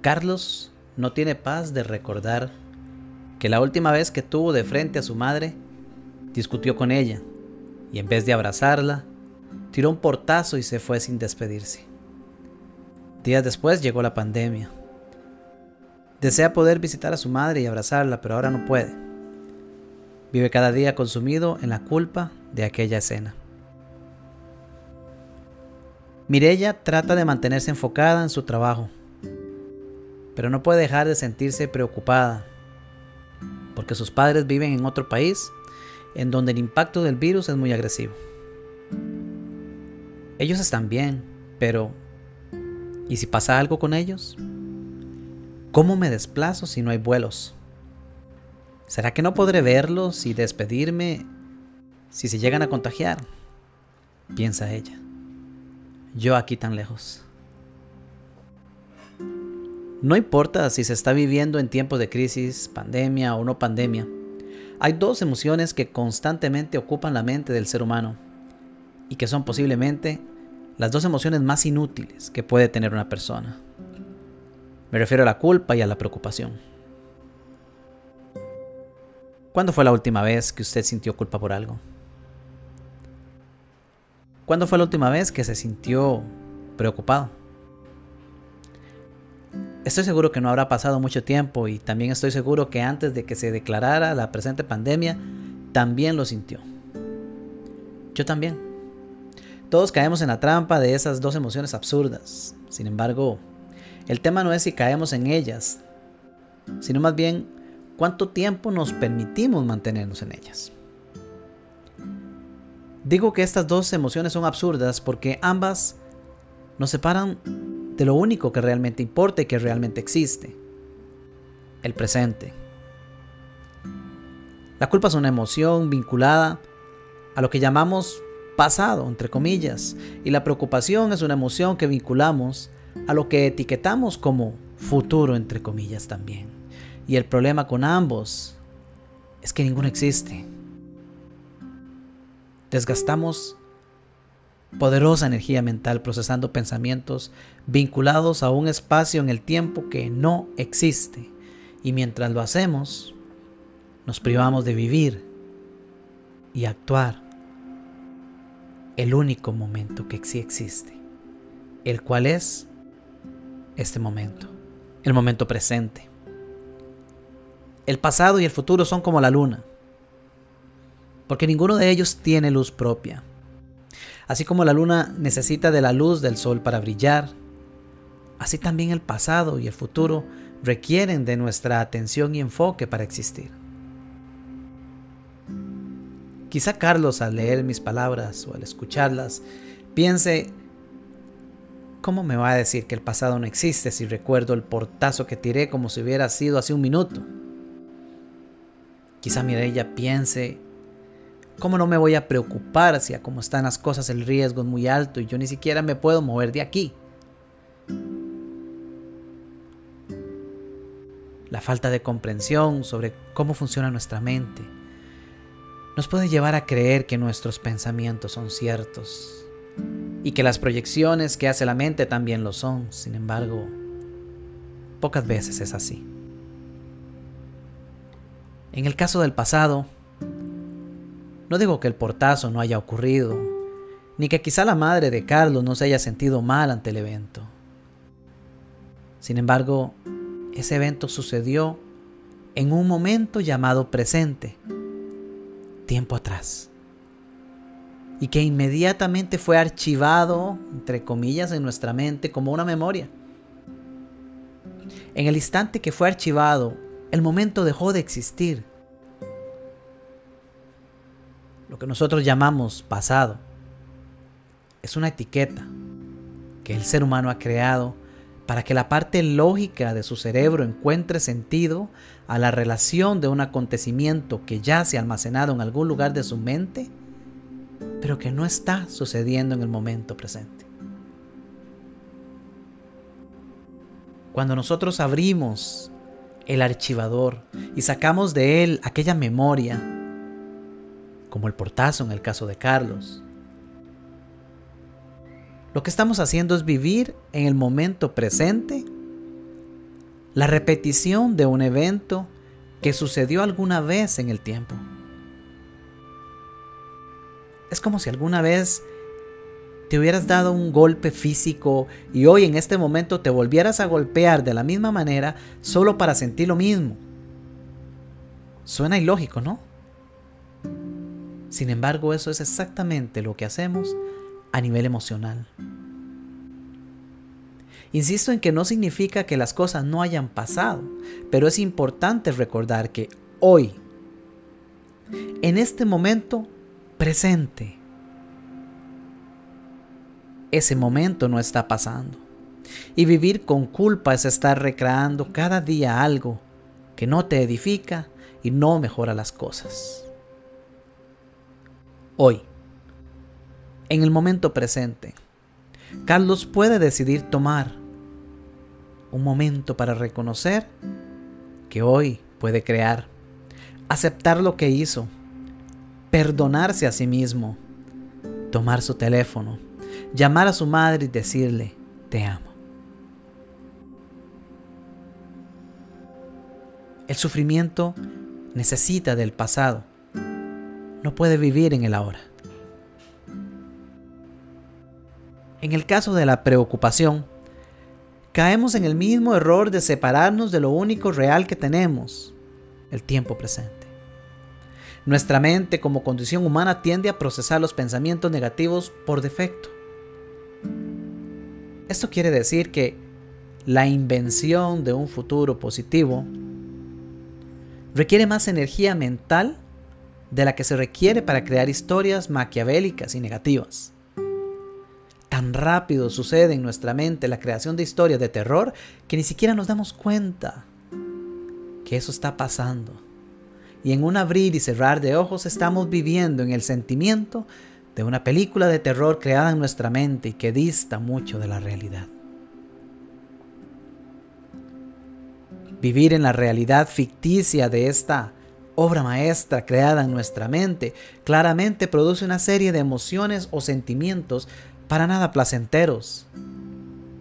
Carlos no tiene paz de recordar que la última vez que tuvo de frente a su madre, discutió con ella y en vez de abrazarla, tiró un portazo y se fue sin despedirse. Días después llegó la pandemia. Desea poder visitar a su madre y abrazarla, pero ahora no puede. Vive cada día consumido en la culpa de aquella escena. Mirella trata de mantenerse enfocada en su trabajo, pero no puede dejar de sentirse preocupada, porque sus padres viven en otro país en donde el impacto del virus es muy agresivo. Ellos están bien, pero ¿y si pasa algo con ellos? ¿Cómo me desplazo si no hay vuelos? ¿Será que no podré verlos y despedirme si se llegan a contagiar? Piensa ella. Yo aquí tan lejos. No importa si se está viviendo en tiempos de crisis, pandemia o no pandemia, hay dos emociones que constantemente ocupan la mente del ser humano y que son posiblemente las dos emociones más inútiles que puede tener una persona. Me refiero a la culpa y a la preocupación. ¿Cuándo fue la última vez que usted sintió culpa por algo? ¿Cuándo fue la última vez que se sintió preocupado? Estoy seguro que no habrá pasado mucho tiempo y también estoy seguro que antes de que se declarara la presente pandemia, también lo sintió. Yo también. Todos caemos en la trampa de esas dos emociones absurdas. Sin embargo, el tema no es si caemos en ellas, sino más bien cuánto tiempo nos permitimos mantenernos en ellas. Digo que estas dos emociones son absurdas porque ambas nos separan de lo único que realmente importa y que realmente existe, el presente. La culpa es una emoción vinculada a lo que llamamos pasado, entre comillas, y la preocupación es una emoción que vinculamos a lo que etiquetamos como futuro, entre comillas también. Y el problema con ambos es que ninguno existe. Desgastamos poderosa energía mental procesando pensamientos vinculados a un espacio en el tiempo que no existe. Y mientras lo hacemos, nos privamos de vivir y actuar el único momento que sí existe, el cual es este momento, el momento presente. El pasado y el futuro son como la luna, porque ninguno de ellos tiene luz propia. Así como la luna necesita de la luz del sol para brillar, así también el pasado y el futuro requieren de nuestra atención y enfoque para existir. Quizá Carlos al leer mis palabras o al escucharlas piense, ¿cómo me va a decir que el pasado no existe si recuerdo el portazo que tiré como si hubiera sido hace un minuto? Quizá Mireya piense, ¿cómo no me voy a preocupar si a cómo están las cosas el riesgo es muy alto y yo ni siquiera me puedo mover de aquí? La falta de comprensión sobre cómo funciona nuestra mente nos puede llevar a creer que nuestros pensamientos son ciertos y que las proyecciones que hace la mente también lo son. Sin embargo, pocas veces es así. En el caso del pasado, no digo que el portazo no haya ocurrido, ni que quizá la madre de Carlos no se haya sentido mal ante el evento. Sin embargo, ese evento sucedió en un momento llamado presente, tiempo atrás. Y que inmediatamente fue archivado, entre comillas, en nuestra mente como una memoria. En el instante que fue archivado, el momento dejó de existir. Lo que nosotros llamamos pasado es una etiqueta que el ser humano ha creado para que la parte lógica de su cerebro encuentre sentido a la relación de un acontecimiento que ya se ha almacenado en algún lugar de su mente, pero que no está sucediendo en el momento presente. Cuando nosotros abrimos el archivador y sacamos de él aquella memoria, como el portazo en el caso de Carlos, lo que estamos haciendo es vivir en el momento presente la repetición de un evento que sucedió alguna vez en el tiempo. Es como si alguna vez te hubieras dado un golpe físico y hoy en este momento te volvieras a golpear de la misma manera solo para sentir lo mismo. Suena ilógico, ¿no? Sin embargo, eso es exactamente lo que hacemos a nivel emocional. Insisto en que no significa que las cosas no hayan pasado, pero es importante recordar que hoy, en este momento presente, ese momento no está pasando. Y vivir con culpa es estar recreando cada día algo que no te edifica y no mejora las cosas. Hoy, en el momento presente, Carlos puede decidir tomar un momento para reconocer que hoy puede crear, aceptar lo que hizo, perdonarse a sí mismo, tomar su teléfono, llamar a su madre y decirle, te amo. El sufrimiento necesita del pasado, no puede vivir en el ahora. En el caso de la preocupación, caemos en el mismo error de separarnos de lo único real que tenemos, el tiempo presente. Nuestra mente como condición humana tiende a procesar los pensamientos negativos por defecto. Esto quiere decir que la invención de un futuro positivo requiere más energía mental de la que se requiere para crear historias maquiavélicas y negativas. Tan rápido sucede en nuestra mente la creación de historias de terror que ni siquiera nos damos cuenta que eso está pasando. Y en un abrir y cerrar de ojos estamos viviendo en el sentimiento de una película de terror creada en nuestra mente y que dista mucho de la realidad. Vivir en la realidad ficticia de esta obra maestra creada en nuestra mente claramente produce una serie de emociones o sentimientos para nada placenteros,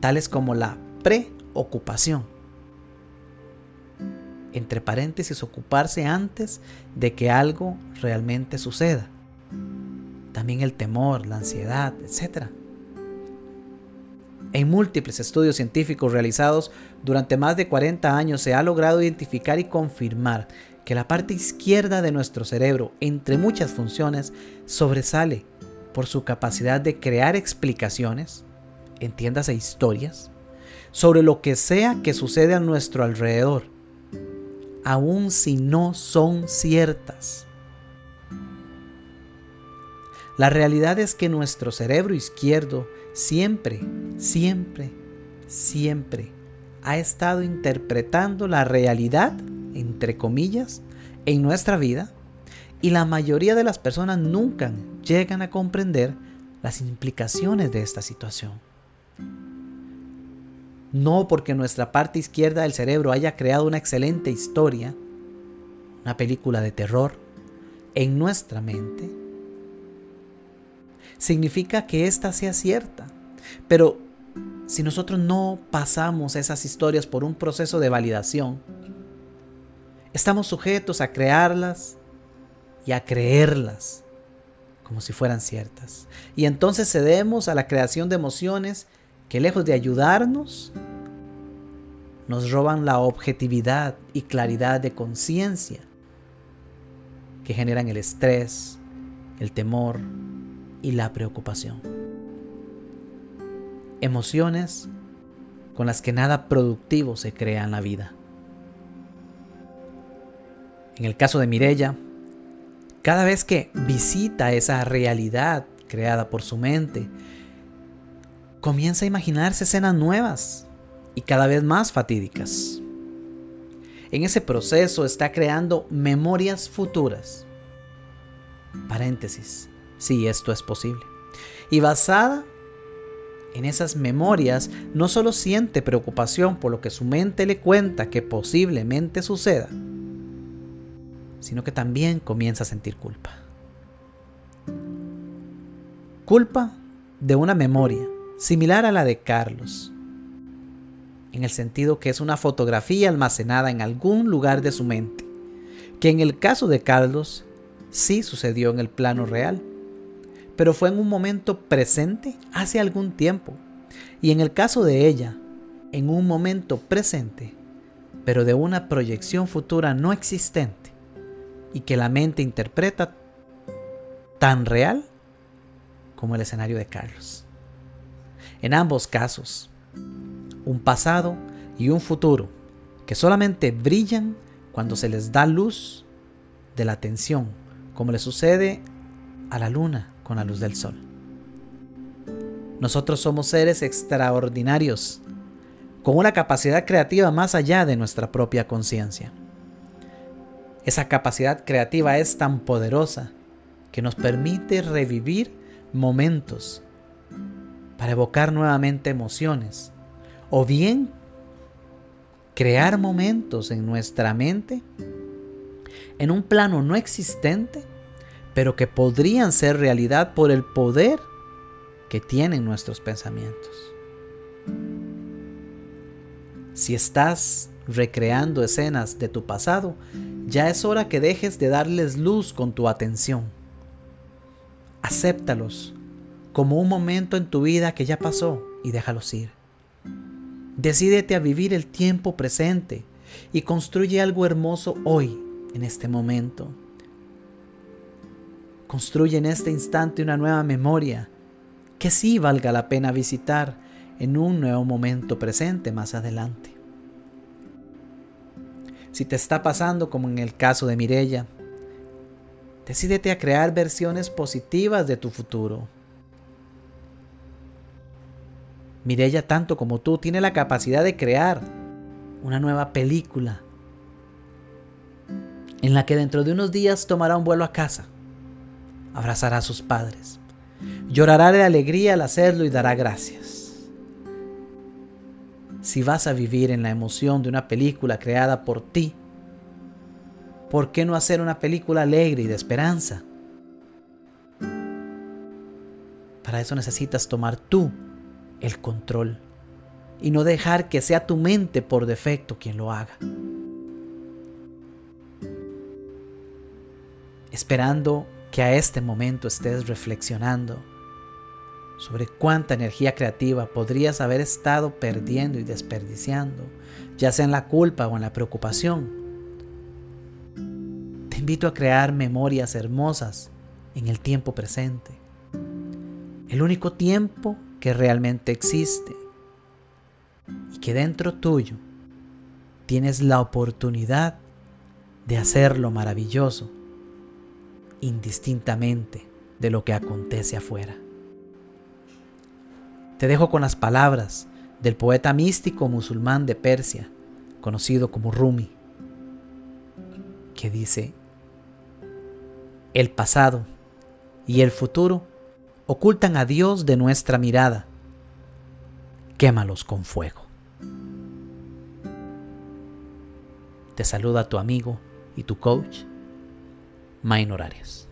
tales como la preocupación. Entre paréntesis, ocuparse antes de que algo realmente suceda. También el temor, la ansiedad, etc. En múltiples estudios científicos realizados durante más de 40 años se ha logrado identificar y confirmar que la parte izquierda de nuestro cerebro, entre muchas funciones, sobresale por su capacidad de crear explicaciones, entiéndase historias, sobre lo que sea que sucede a nuestro alrededor, aun si no son ciertas. La realidad es que nuestro cerebro izquierdo siempre, siempre, siempre ha estado interpretando la realidad, entre comillas, en nuestra vida y la mayoría de las personas nunca llegan a comprender las implicaciones de esta situación. No porque nuestra parte izquierda del cerebro haya creado una excelente historia, una película de terror, en nuestra mente, significa que ésta sea cierta. Pero si nosotros no pasamos esas historias por un proceso de validación, estamos sujetos a crearlas y a creerlas como si fueran ciertas. Y entonces cedemos a la creación de emociones que lejos de ayudarnos, nos roban la objetividad y claridad de conciencia que generan el estrés, el temor y la preocupación. Emociones con las que nada productivo se crea en la vida. En el caso de Mirella, cada vez que visita esa realidad creada por su mente, comienza a imaginarse escenas nuevas y cada vez más fatídicas. En ese proceso está creando memorias futuras. Paréntesis, si esto es posible. Y basada en esas memorias, no solo siente preocupación por lo que su mente le cuenta que posiblemente suceda, sino que también comienza a sentir culpa. Culpa de una memoria similar a la de Carlos, en el sentido que es una fotografía almacenada en algún lugar de su mente, que en el caso de Carlos sí sucedió en el plano real, pero fue en un momento presente hace algún tiempo, y en el caso de ella, en un momento presente, pero de una proyección futura no existente, y que la mente interpreta tan real como el escenario de Carlos. En ambos casos, un pasado y un futuro que solamente brillan cuando se les da luz de la atención, como le sucede a la luna con la luz del sol. Nosotros somos seres extraordinarios, con una capacidad creativa más allá de nuestra propia conciencia. Esa capacidad creativa es tan poderosa que nos permite revivir momentos para evocar nuevamente emociones o bien crear momentos en nuestra mente en un plano no existente, pero que podrían ser realidad por el poder que tienen nuestros pensamientos. Si estás recreando escenas de tu pasado, ya es hora que dejes de darles luz con tu atención. Acéptalos como un momento en tu vida que ya pasó y déjalos ir. Decídete a vivir el tiempo presente y construye algo hermoso hoy, en este momento. Construye en este instante una nueva memoria que sí valga la pena visitar en un nuevo momento presente más adelante. Si te está pasando como en el caso de Mirella, decídete a crear versiones positivas de tu futuro Mirella, tanto como tú, tiene la capacidad de crear una nueva película en la que dentro de unos días tomará un vuelo a casa, abrazará a sus padres, llorará de alegría al hacerlo y dará gracias. Si vas a vivir en la emoción de una película creada por ti, ¿por qué no hacer una película alegre y de esperanza? Para eso necesitas tomar tú el control y no dejar que sea tu mente por defecto quien lo haga. Esperando que a este momento estés reflexionando sobre cuánta energía creativa podrías haber estado perdiendo y desperdiciando, ya sea en la culpa o en la preocupación. Te invito a crear memorias hermosas en el tiempo presente. El único tiempo que realmente existe y que dentro tuyo tienes la oportunidad de hacerlo maravilloso, indistintamente de lo que acontece afuera. Te dejo con las palabras del poeta místico musulmán de Persia, conocido como Rumi, que dice, el pasado y el futuro ocultan a Dios de nuestra mirada. Quémalos con fuego. Te saluda tu amigo y tu coach, Main Horarios.